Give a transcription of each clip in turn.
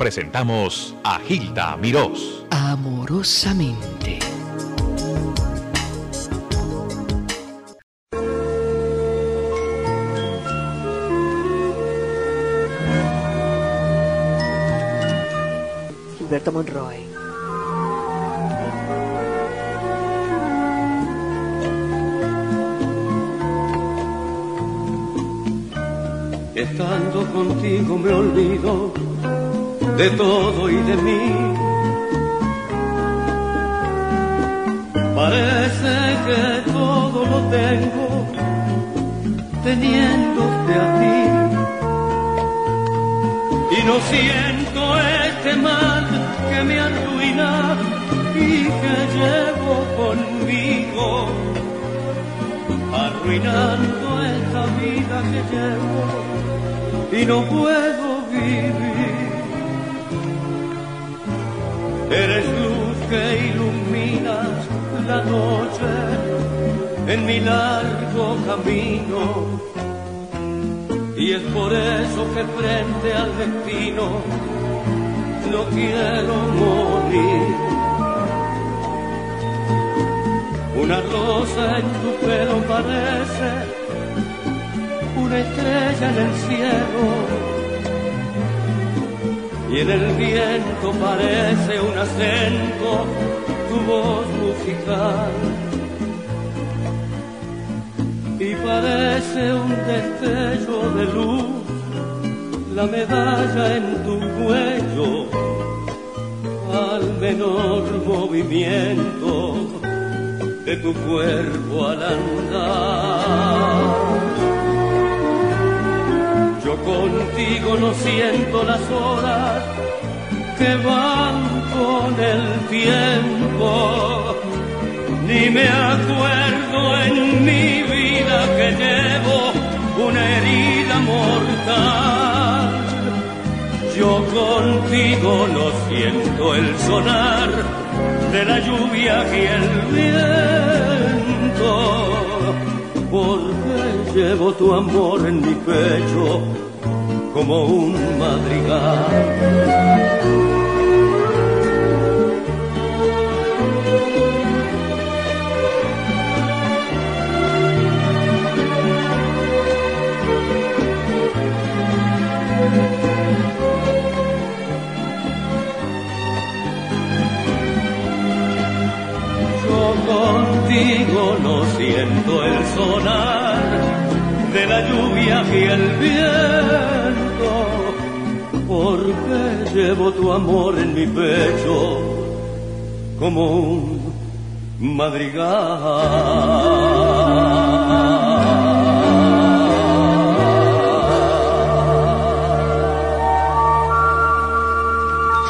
presentamos a Gilda Mirós. Amorosamente. Gilberto Monroy. Estando contigo me olvido de todo y de mí. Parece que todo lo tengo teniéndote a ti. Y no siento este mal que me arruina y que llevo conmigo, arruinando esta vida que llevo y no puedo vivir. Eres luz que iluminas la noche en mi largo camino. Y es por eso que frente al destino no quiero morir. Una rosa en tu pelo parece una estrella en el cielo y en el viento parece un acento tu voz musical. Y parece un destello de luz la medalla en tu cuello al menor movimiento de tu cuerpo al andar contigo no siento las horas que van con el tiempo, ni me acuerdo en mi vida que llevo una herida mortal. Yo contigo no siento el sonar de la lluvia y el viento porque llevo tu amor en mi pecho como un madrigal. Yo contigo no siento el sonar de la lluvia y el viento, porque llevo tu amor en mi pecho como un madrigal.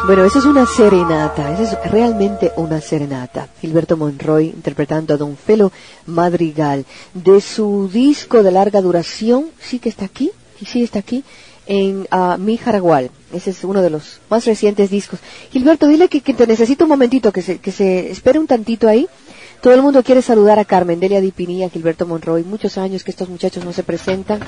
Bueno, esa es una serenata, esa es realmente una serenata. Gilberto Monroy interpretando a Don Felo Madrigal de su disco de larga duración, sí que está aquí, sí está aquí, en uh, Mi Jaragual. Ese es uno de los más recientes discos. Gilberto, dile que, que te necesito un momentito, que se, que se espere un tantito ahí. Todo el mundo quiere saludar a Carmen Delia Dipinía, Gilberto Monroy. Muchos años que estos muchachos no se presentan.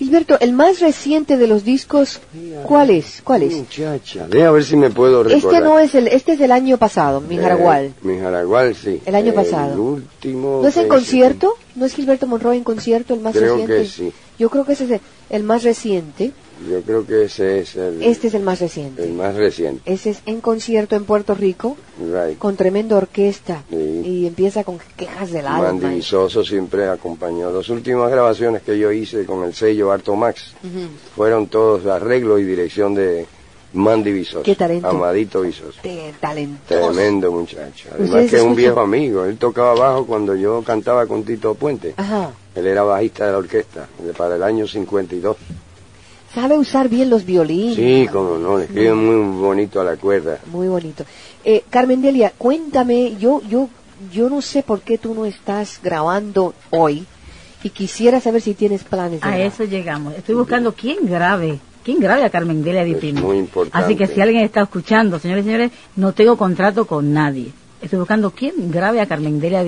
Gilberto, el más reciente de los discos, ¿cuál es? ¿Cuál es? Muchacha, déjame ver si me puedo recordar. Este no es el, este es del año pasado, Mi Jaragual. Eh, mi Jaragual, sí. El año pasado. El último. ¿No es en concierto? ¿No es Gilberto Monroy en concierto el más Creo reciente? que sí. Yo creo que ese es el, el más reciente. Yo creo que ese es el, Este es el más reciente. el más reciente. Ese es en concierto en Puerto Rico, Right. con tremenda orquesta. Sí. Y empieza con quejas del alma. Mandy Visoso siempre acompañó. Las últimas grabaciones que yo hice con el sello Arto Max Ujú. fueron todos arreglo y dirección de Mandy Visoso. Qué talento. Amadito Visoso. Te- talentoso. Tremendo muchacho. Además Ustedes que es un escuchan- viejo amigo. Él tocaba bajo cuando yo cantaba con Tito Puente. Ajá. Él era bajista de la orquesta para el año 52. Sabe usar bien los violines. Sí, como no, escribe muy bonito a la cuerda. Muy bonito. Eh, Carmen Delia, cuéntame, yo, yo, yo no sé por qué tú no estás grabando hoy y quisiera saber si tienes planes de A grabar. eso llegamos. Estoy buscando quién grabe. ¿Quién grabe a Carmen Delia Di Es Pino? muy importante. Así que si alguien está escuchando, señores y señores, no tengo contrato con nadie. Estoy buscando quién grabe a Carmen Delia.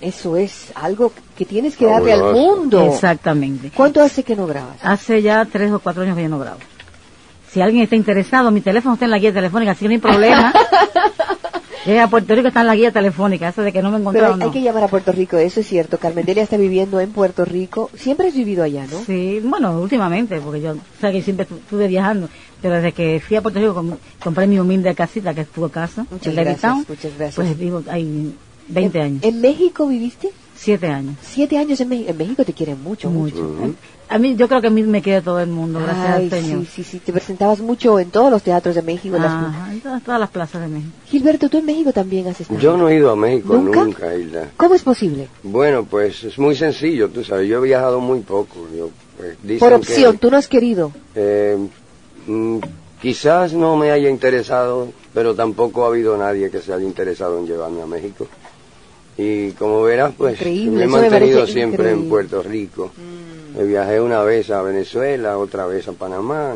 Eso es algo que tienes que darle al mundo. Exactamente. ¿Cuánto hace que no grabas? Hace ya tres o cuatro años que yo no grabo. Si alguien está interesado, mi teléfono está en la guía telefónica, así que no hay problema. Llega a Puerto Rico, está en la guía telefónica, eso de que no me Pero encontraron. hay, hay no. que llamar a Puerto Rico, eso es cierto. Carmen Delia está viviendo en Puerto Rico. Siempre has vivido allá, ¿no? Sí, bueno, últimamente, porque yo, o sea, que siempre estu- estuve viajando, pero desde que fui a Puerto Rico com- compré mi humilde casita, que es tu casa, Muchas el gracias, muchas gracias. Pues vivo, hay 20 ¿En, años, ¿En México viviste? Siete años, Siete años en México. En México te quieren mucho, mucho. mucho. A mí, yo creo que a mí me quiere todo el mundo, gracias Ay, al Señor. sí, sí, sí. Te presentabas mucho en todos los teatros de México. en las- Ajá, en todas, todas las plazas de México. Gilberto, tú en México también has estado. Yo no he ido a México ¿Nunca? nunca, Hilda. ¿Cómo es posible? Bueno, pues es muy sencillo, tú sabes, yo he viajado muy poco. Yo, pues, dicen Por que, opción, tú no has querido. eh, mm, quizás no me haya interesado, pero tampoco ha habido nadie que se haya interesado en llevarme a México. Y como verás, pues Increíble, me he me mantenido siempre increíble. Mm. en Puerto Rico. Me viajé una vez a Venezuela, otra vez a Panamá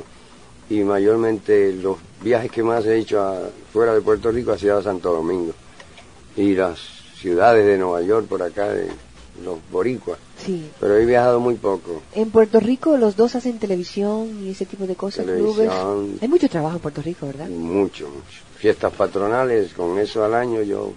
y mayormente los viajes que más he hecho a- fuera de Puerto Rico ha sido a Santo Domingo y las ciudades de Nueva York por acá, de los boricuas. Sí. Pero he viajado muy poco. En Puerto Rico los dos hacen televisión y ese tipo de cosas, clubes. Hay mucho trabajo en Puerto Rico, ¿verdad? Mucho, mucho. Fiestas patronales, con eso al año yo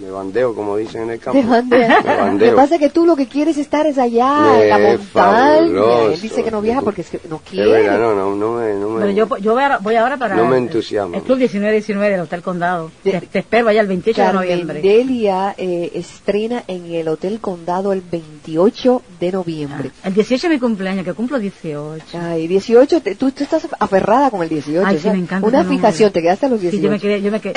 me bandeo, como dicen en el campo. Me Lo que bandeo. pasa es que tú lo que quieres estar es allá, en la montaña. fabuloso. Él dice que no viaja porque es que no quiere. verdad, no, no, no me... No me Pero yo, yo voy, ahora, voy ahora para No me el- entusiasma. el Club 1919 del Hotel Condado. De- Te, te espero allá el 28 de Carmen noviembre. Delia eh, estrena en el Hotel Condado el 28 de noviembre. El 18 es mi cumpleaños, que cumplo 18. Ay, 18, te- tú, tú estás aferrada con el 18. Ay, o sí, sea, me encanta Una fijación, te quedaste a los 18. Sí, yo me quedé, yo me quedé.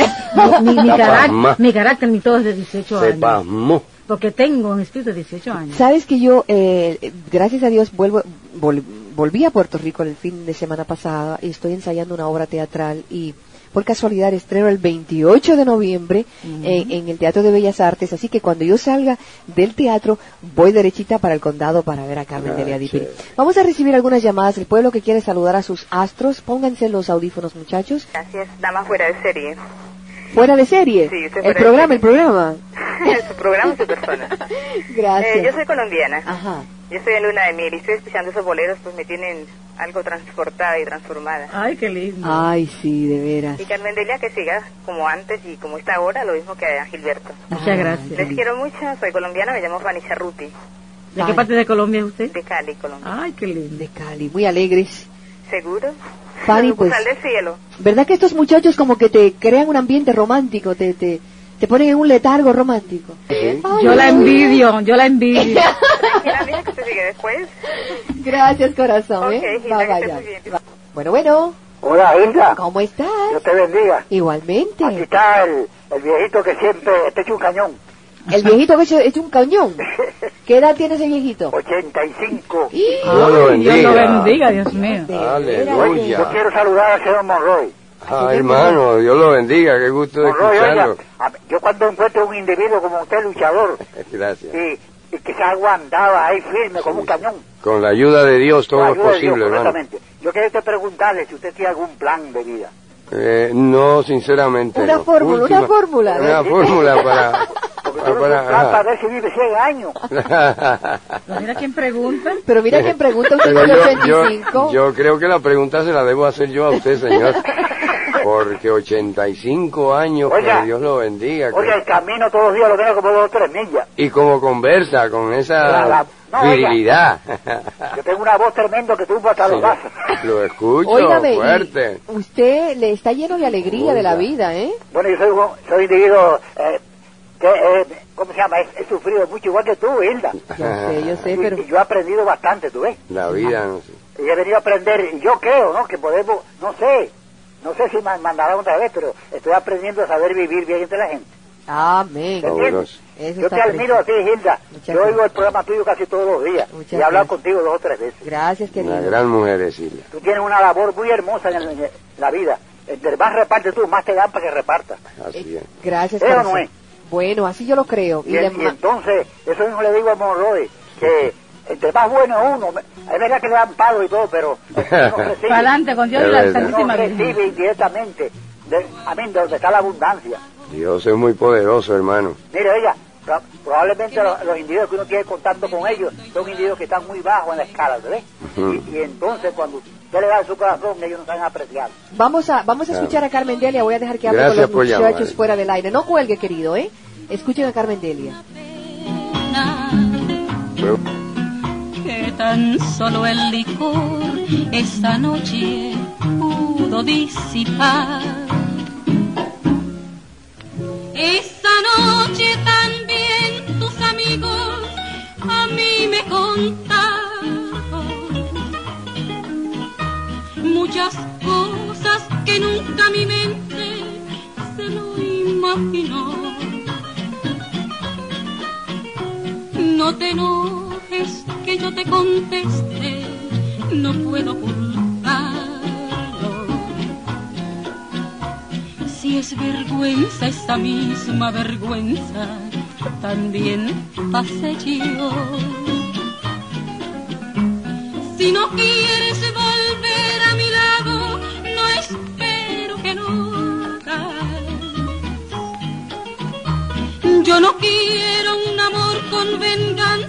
Mi, mi, mi pasma. mi carácter, mi todo es de 18 Se años. pasmó. Porque tengo un espíritu de 18 años. Sabes que yo, eh, gracias a Dios, vuelvo, vol- volví a Puerto Rico el fin de semana pasada y estoy ensayando una obra teatral y por casualidad estreno el 28 de noviembre en, en el Teatro de Bellas Artes, así que cuando yo salga del teatro voy derechita para el condado para ver a Carmen Ah, Delia Di Piri. chévere. Vamos a recibir algunas llamadas. El pueblo que quiere saludar a sus astros, pónganse los audífonos, muchachos. Así es, dama fuera de serie. Fuera de serie. Sí, usted el programa, el programa. su programa y su persona. Gracias. Eh, yo soy colombiana. Ajá. Yo estoy en luna de miel y estoy escuchando esos boleros, pues me tienen algo transportada y transformada. Ay, qué lindo. Ay, sí, de veras. Y Carmen Delia que siga como antes y como está ahora, lo mismo que a Gilberto. Muchas Ah, gracias. Les quiero mucho, soy colombiana, me llamo Fanny Charruti, ¿De qué parte de Colombia es usted? de Cali, Colombia. Ay, qué lindo. De Cali, muy alegres. ¿Seguro? Fanny, pues- del cielo. ¿Verdad que estos muchachos como que te crean un ambiente romántico, te, te, te ponen en un letargo romántico? Ay, Yo la envidio, yo la envidio. Tranquila, que se sigue después. Gracias, corazón. ¿eh? Va- Bueno, bueno, Hola, Hilda. ¿cómo estás? Dios te bendiga. Aquí Igualmente. está el, el viejito que siempre está hecho un cañón. El viejito que es un cañón. ¿Qué edad tiene ese viejito? 85. ¡Ih! Dios lo Ay, Dios lo bendiga. bendiga, Dios mío. Aleluya. Yo quiero saludar al señor Monroy. Ah, hermano, Dios lo bendiga, qué gusto de Monroy, oiga, escucharlo. a- yo cuando encuentro un individuo como usted, luchador, Gracias. y, y que se aguantaba ahí firme como un cañón. Con la ayuda de Dios todo es de Dios, posible, hermano. Yo quería preguntarle si usted tiene algún plan de vida. Eh, no, sinceramente. Una no. fórmula, una fórmula. Una fórmula para. Para, plan para para- ver si vive 100 años. Mira quién pregunta. Pero mira quién pregunta, usted yo, 85. yo, yo creo que la pregunta se la debo hacer yo a usted, señor. Porque 85 años, Oiga. que Dios lo bendiga. que- Oye, el camino todos los días lo tengo como dos o tres millas. Y como conversa con esa La- la- no, oiga. virilidad. Yo tengo una voz tremenda que tumba hasta los Sí, vasos. lo escucho Óigame, fuerte. usted le está lleno de alegría de la vida, ¿eh? Bueno, yo soy, un- soy individuo eh, que, eh, ¿cómo se llama? He, he sufrido mucho igual que tú, Hilda. Yo sé, yo sé, Y- pero... y yo he aprendido bastante, tú ves. La vida, no sé. Y he venido a aprender, y yo creo, ¿no? Que podemos, no sé, no sé si me mandarán otra vez, pero estoy aprendiendo a saber vivir bien entre la gente. Amén. ¿Entiendes? Eso Yo te admiro a ti, Hilda. Muchas yo oigo gracias. el programa tuyo casi todos los días. Muchas y he hablado gracias. contigo dos o tres veces. Gracias, querido. Una gran mujer es Silvia. Tú tienes una labor muy hermosa en, el- en la vida. Entre más repartes tú, más te dan para que repartas. Así es. Gracias, ¿Es o no corazón. es? Bueno, así yo lo creo. Y, entonces, eso mismo le digo a Monroy, que entre más bueno es uno, es verdad que le dan pago y todo, pero recibe, Para adelante con Dios la Santísima recibe indirectamente, de, a mí, de donde está la abundancia. Dios es muy poderoso, hermano. Mire, oiga, Pro- probablemente los, los individuos que uno tiene contacto con ellos son individuos que están muy bajos en la escala, ¿ves? Ujú. y, y entonces cuando usted le da su corazón, ellos no saben apreciar. Vamos a, vamos a escuchar a Carmen Delia. Voy a dejar que hable Gracias con los muchachos llamar. fuera del aire. No cuelgue, querido, ¿eh? Escuchen a Carmen Delia. Que tan solo el licor esta noche pudo disipar. Esta noche conteste, no puedo ocultarlo. Si es vergüenza, esta misma vergüenza también pasé yo. Si no quieres volver a mi lado, no espero que hagas. Yo no quiero un amor con venganza,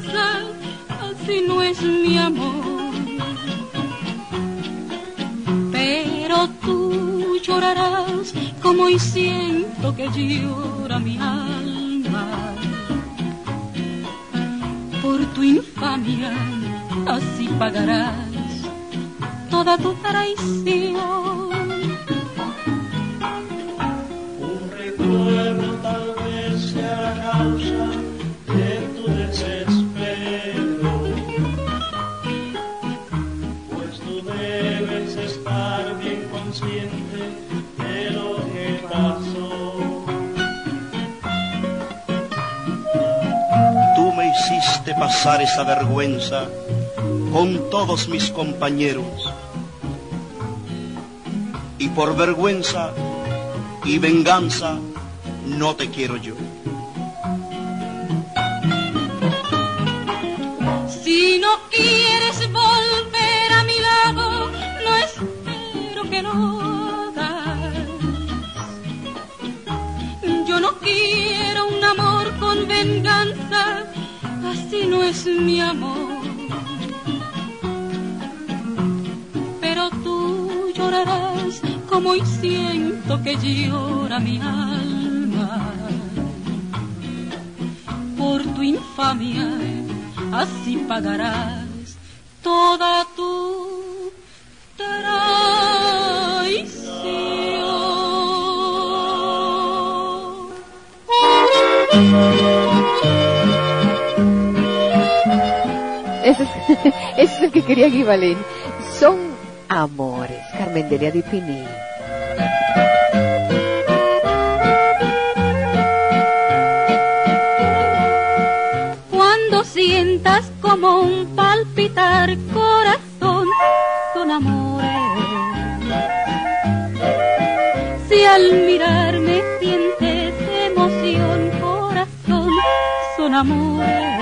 como hoy siento que llora mi alma. Por tu infamia, así pagarás toda tu traición. Pasar esa vergüenza con todos mis compañeros. Y por vergüenza y venganza no te quiero yo. Si no quieres volver a mi lado, no espero que lo hagas. Yo no quiero no es mi amor. Pero tú llorarás como hoy siento que llora mi alma por tu infamia, así pagarás toda tu traición. Ese es, el que quería Guibalén. Son amores. Carmen Delia Di Pini. Cuando sientas como un palpitar corazón, son amores. Si al mirarme sientes emoción, corazón, son amores.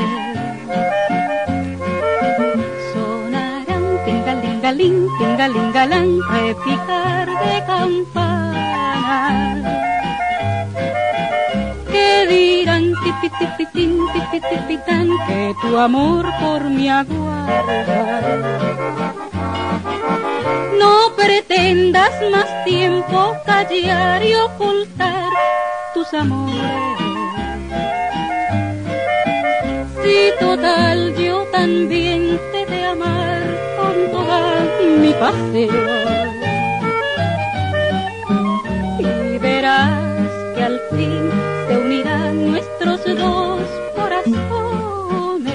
Tingalingaling, tingalingalán, repicar de campanas que dirán tipi tipi tin, tipi tipi tan, que tu amor por mi aguarda. No pretendas más tiempo callar y ocultar tus amores. Si total yo también te pasión y verás que al fin se unirán nuestros dos corazones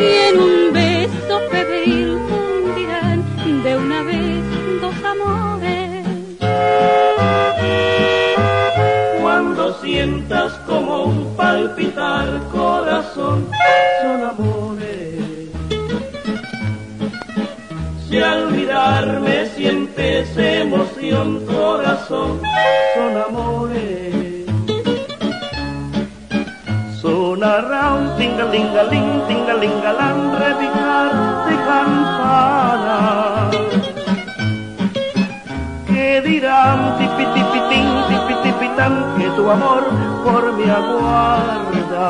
y en un beso febril fundirán de una vez dos amores. Cuando sientas como un palpitar corazón, son amores. Mirarme sientes emoción, corazón, son amores. Sonará un tingalingaling, tingalingalán, repicar de campana. Que dirán tipi tipi tin, tipi tipi tan, que tu amor por mi aguarda.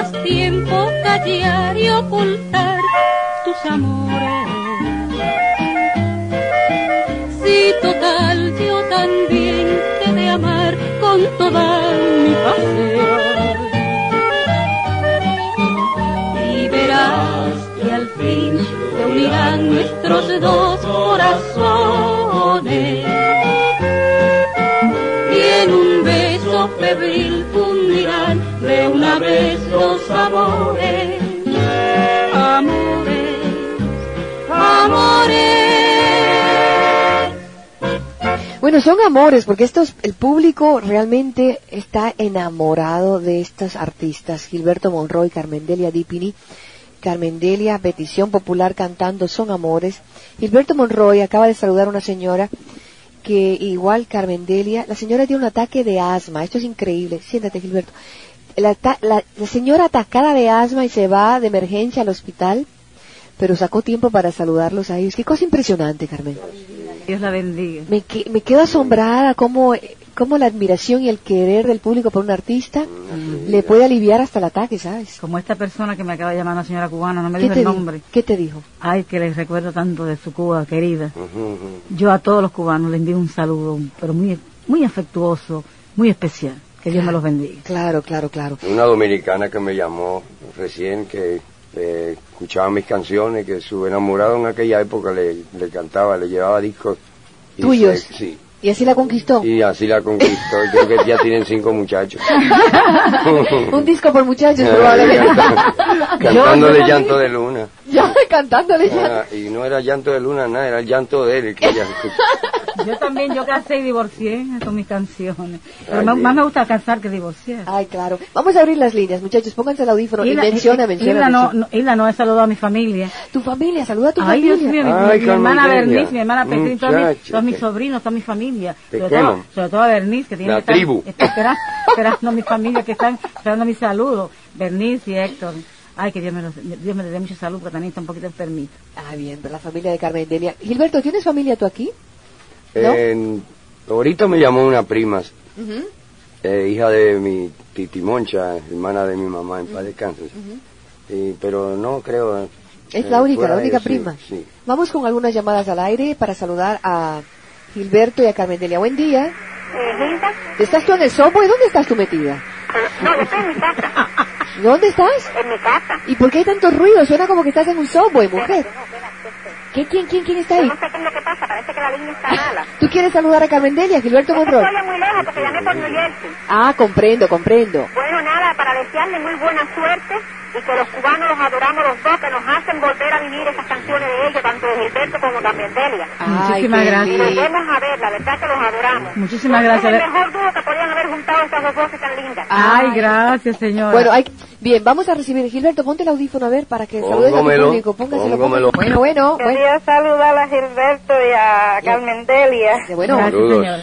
Más tiempo callar y ocultar tus amores. Si total yo también te de amar con toda mi pasión. Y verás que al fin se unirán nuestros dos corazones. Y en un beso febril vez los amores. Amores, amores. Bueno, son amores, porque estos, el público realmente está enamorado de estos artistas. Gilberto Monroy, Carmendelia Dipini, Carmendelia, petición popular cantando Son Amores. Gilberto Monroy acaba de saludar a una señora que igual Carmendelia, la señora tiene un ataque de asma, esto es increíble. Siéntate, Gilberto. La, la- la señora atacada de asma y se va de emergencia al hospital, pero sacó tiempo para saludarlos a ellos. Qué cosa impresionante, Carmen. Dios la bendiga. Me, que- me quedo asombrada cómo, cómo la admiración y el querer del público por un artista le puede aliviar hasta el ataque, ¿sabes? Como esta persona que me acaba de llamar, una señora cubana, no me ¿Qué dijo el di- nombre. ¿Qué te dijo? Ay, que les recuerdo tanto de su Cuba querida. Yo a todos los cubanos les envío un saludo, pero muy, muy afectuoso, muy especial. Que Dios me los bendiga. Claro, claro, claro. Una dominicana que me llamó recién, que eh, escuchaba mis canciones, que su enamorado en aquella época le, le cantaba, le llevaba discos. y ¿Tuyos? se- sí, ¿Y así la conquistó? y así la conquistó. Creo que ya tienen cinco muchachos. un disco por muchachos, probablemente. Cantándole llanto de luna. ya, cantándole ya. Ah, y no era llanto de luna, nada, era el llanto de él. el que ella. Yo también, yo casé y divorcié con mis canciones. Pero Ay, más, más me gusta casar que divorciar. Ay, claro. Vamos a abrir las líneas, muchachos. Pónganse el audífono y Hilda- menciona, Hilda menciona. no, menciona. no, Hilda no he saludado a mi familia. Tu familia, saluda a tu Ay, Dios familia. mío, mi, Ay, mi- mi hermana. Bernice, mi hermana Petrín, todos mis, todos sobrinos, toda mi familia. Sobre todo, sobre todo a Bernice, que tiene La que estar- tribu. está esperando, esperando a mi familia, que están esperando mi saludo. Bernice y Héctor. Ay, que Dios me, los, Dios me les dé mucha salud, porque también está un poquito enfermito. Ah, bien, pero la familia de Carmen Delia. Gilberto, ¿tienes familia tú aquí? ¿No? Ahorita me llamó una prima, eh, hija de mi titi Moncha, hermana de mi mamá, en paz descanse. Y- pero no creo. Es eh, la única, la única prima. Sí. Vamos con algunas llamadas al aire para saludar a Gilberto y a Carmen Delia. Buen día. Eh, ¿Estás tú en el subway? ¿Dónde estás tú metida? no, yo estoy en mi casa, ¿Dónde estás? en mi casa. ¿Y por qué hay tanto ruido? Suena como que estás en un subway, mujer. ¿Qué, quién, quién, quién está Yo ahí? no sé qué es lo que pasa, parece que la línea está mala. ¿Tú quieres saludar a Carmen Delia, Gilberto Monroy? estoy muy lejos porque llamé por New Jersey. Ah, comprendo, comprendo. Bueno, nada, para desearle muy buena suerte y que los cubanos los adoramos los dos, que nos hacen volver a vivir esas canciones de ellos, tanto de Gilberto como también Delia. Ay, Muchísimas qué gracias. Y volvemos a ver, la verdad que los adoramos. Muchísimas gracias. Es el mejor dúo que podían haber juntado estas dos voces tan lindas. Ay, gracias, señora. Bueno, hay... bien, vamos a recibir. Gilberto, ponte el audífono a ver para que saludes a tu Póngomelo, público. Póngaselo, póngaselo. Bueno, bueno, bueno. Quería saludar a Gilberto y a Carmen Delia. De bueno. gracias, señora.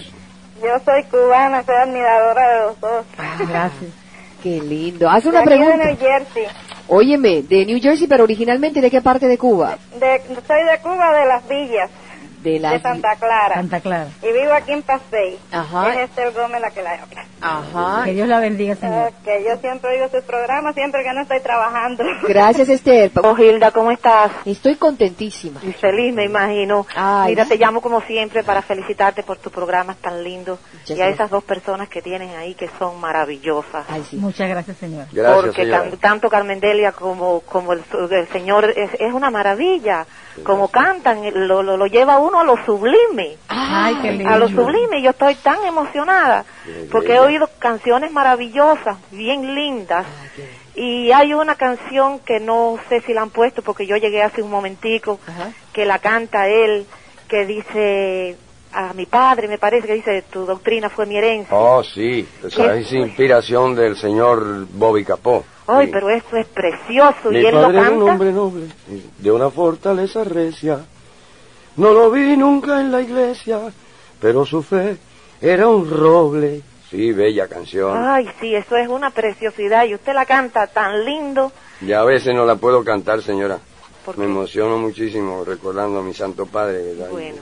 Yo soy cubana, soy admiradora de los dos. Gracias. Qué lindo. Haz De una aquí de New pregunta. Jersey. Óyeme, de New Jersey, pero originalmente de qué parte de Cuba? De, soy de Cuba, de las villas, De la... de Santa Clara. Santa Clara. Y vivo aquí en Pasey. Ajá. Es Esther Gómez la que la habla. Ajá. Que Dios la bendiga, señora. Que yo siempre oigo sus programas, siempre que no estoy trabajando. Gracias, Esther. Oh, Hilda, ¿cómo estás? Estoy contentísima. Y feliz, me imagino. Ay. Mira, te llamo como siempre para felicitarte por tu programa tan lindo Muchas y a gracias. esas dos personas que tienes ahí que son maravillosas. Ay, sí. Muchas gracias, señora. Gracias, porque señora. tan- tanto Carmen Delia como, como el, el señor es, es una maravilla. Como cantan, lo, lo, lo lleva uno a lo sublime. Ay, qué lindo. A lo sublime, yo estoy tan emocionada porque he oído canciones maravillosas, bien lindas. Y hay una canción que no sé si la han puesto porque yo llegué hace un momentico, Ajá. que la canta él, que dice a mi padre, me parece que dice, tu doctrina fue mi herencia. Oh, sí, esa es inspiración del señor Bobby Capó. Ay, pero eso es precioso Mi y él lo padre era un canta. hombre noble, de una fortaleza recia. No lo vi nunca en la iglesia, pero su fe era un roble. Sí, bella canción. Ay, sí, eso es una preciosidad y usted la canta tan lindo. Y a veces no la puedo cantar, señora. ¿Por Me emociono muchísimo recordando a mi santo padre, ¿verdad? Bueno.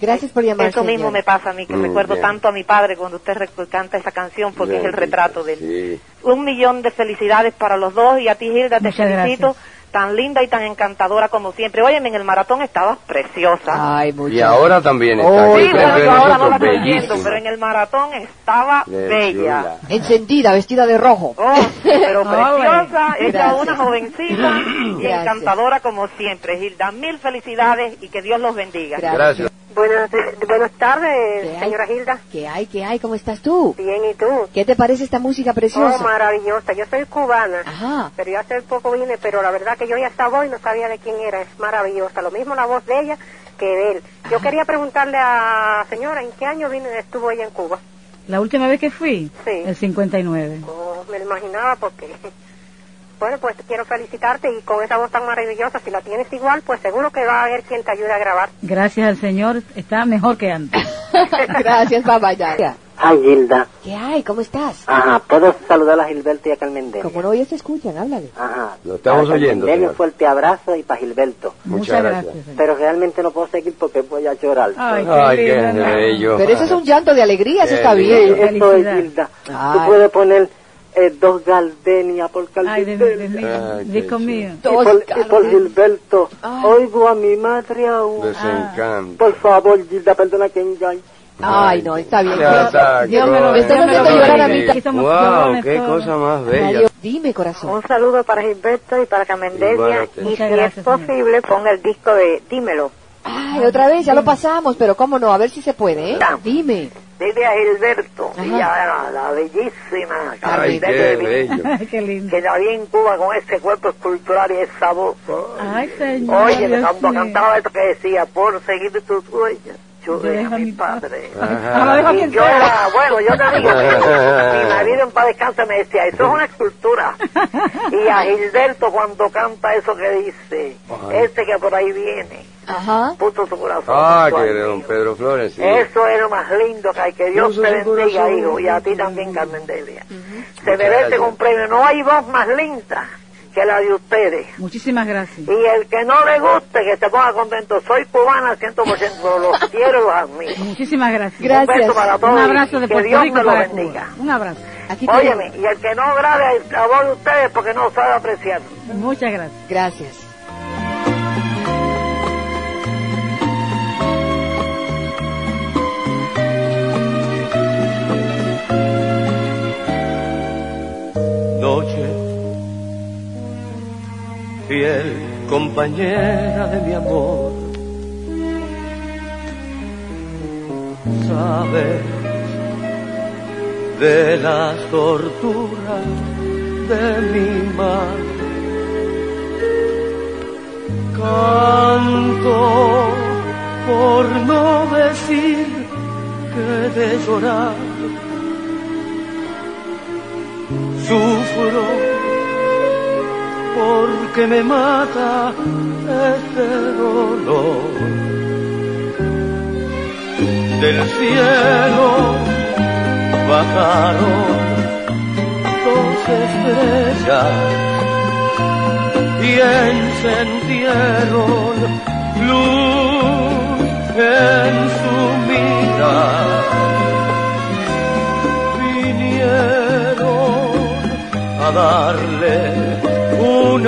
Gracias por llamar. Eso mismo me pasa a mí, que Mm, recuerdo bien. tanto a mi padre cuando usted canta esa canción, porque es el Bien, retrato de él. Sí. Un millón de felicidades para los dos y a ti, Hilda, te Muchas felicito. Tan linda y tan encantadora como siempre. Óyeme, en el maratón estabas preciosa. Ay, muchas Y ahora también está Oh, sí, bueno, yo ahora no la estoy viendo, pero en el maratón estaba Qué bella. Encendida, vestida de rojo. Oh, pero preciosa, ella Gracias. una jovencita y Gracias. encantadora como siempre. Hilda, mil felicidades y que Dios los bendiga. Gracias. Buenas, buenas tardes, ¿Qué hay? señora Hilda. ¿Qué hay? ¿Qué hay? ¿Cómo estás tú? Bien, ¿y tú? ¿Qué te parece esta música Oh, preciosa? maravillosa. Yo soy cubana, Ajá. pero yo hace poco vine, pero la verdad que yo ya estaba y no sabía de quién era. Es maravillosa. Lo mismo la voz de ella que de él. Yo quería preguntarle a señora, ¿en qué año vino, estuvo ella en Cuba? La última vez que fui, Sí. el 59. Oh, me lo imaginaba porque... Bueno, pues quiero felicitarte y con esa voz tan maravillosa, si la tienes igual, pues seguro que va a haber quien te ayude a grabar. Gracias al Señor, está mejor que antes. Gracias, papá. Ya. Ay, Gilda. ¿Qué hay? ¿Cómo estás? Ajá, ¿puedo saludar a Gilberto y a Carmen Delia? Como no, ellos te escuchan, háblale. Ajá. Lo estamos oyendo, señor. un fuerte abrazo y para Gilberto. Muchas gracias. señor. Pero realmente no puedo seguir porque voy a llorar. Ay, qué Ay, qué bello. Pero eso es un llanto de alegría, eso está Sí, bien. eso es. Gilda. Ay. Tú puedes poner eh, dos gardenias por Ay, Ay, mío. y por, y por Gilberto. Oigo a mi madre aún. Desencanta. Por favor, Gilda, perdona que engañe. Ay, no, está bien. Está, Dios me lo- lo haciendo llorar a mí. Wow, qué todos. cosa más bella. Mario, dime, corazón. Un saludo para Gilberto y para Carmen Igual a Delia. usted. Y Muchas si es gracias, señor. posible, ponga el disco de Dímelo. Ay, otra vez, ya lo pasamos, pero cómo no, a ver si se puede, ¿eh? Dime. Dile a Gilberto Ajá. y a la bellísima Ay, Carmen qué Delia, bello. Ay, qué lindo. que la vi en Cuba con ese cuerpo escultural y esa voz. Ay, señor. Oye, Dios cuando cantaba esto que decía, por seguir tus huellas, yo Yo dejo a mi padre. Y yo era, bueno, yo te digo, mi marido en paz descanse me decía, eso es una escultura. Y a Gilberto cuando canta eso que dice, este que por ahí viene, Ajá. puso su corazón. Ah, que de don Pedro Flores, sí. Eso es lo más lindo que hay. Que Dios Puso te bendiga, hijo, y a ti también, Carmen Delia. Se Muchas merece gracias. un premio. No hay voz más linda que la de ustedes. Muchísimas gracias. Y el que no le guste, que se ponga contento. Soy cubana al 100%, pero los quiero y los admiro. Muchísimas gracias. Un beso para todos. Un abrazo de que Puerto Dios Rico me lo bendiga. Cuba. Un abrazo. Aquí Óyeme, y el que no grabe la voz de ustedes porque no sabe apreciar. Muchas gracias. Gracias. Fiel compañera de mi amor. Sabes de las torturas de mi mar. Canto por no decir que de llorar porque me mata este dolor. Del cielo bajaron dos estrellas y encendieron luz en su mirar. Vinieron a darle un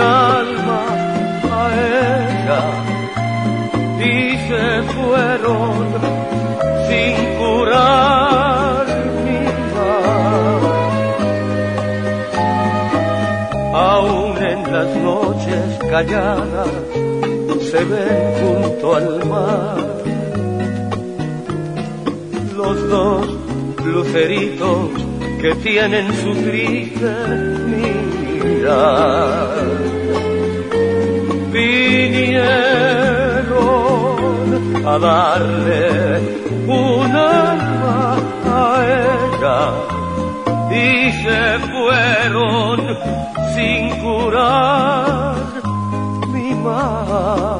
se fueron sin curar mi mal. Aún en las noches calladas se ven junto al mar los dos luceritos que tienen su triste mirar. A darle un alma a ella y se fueron sin curar mi mal.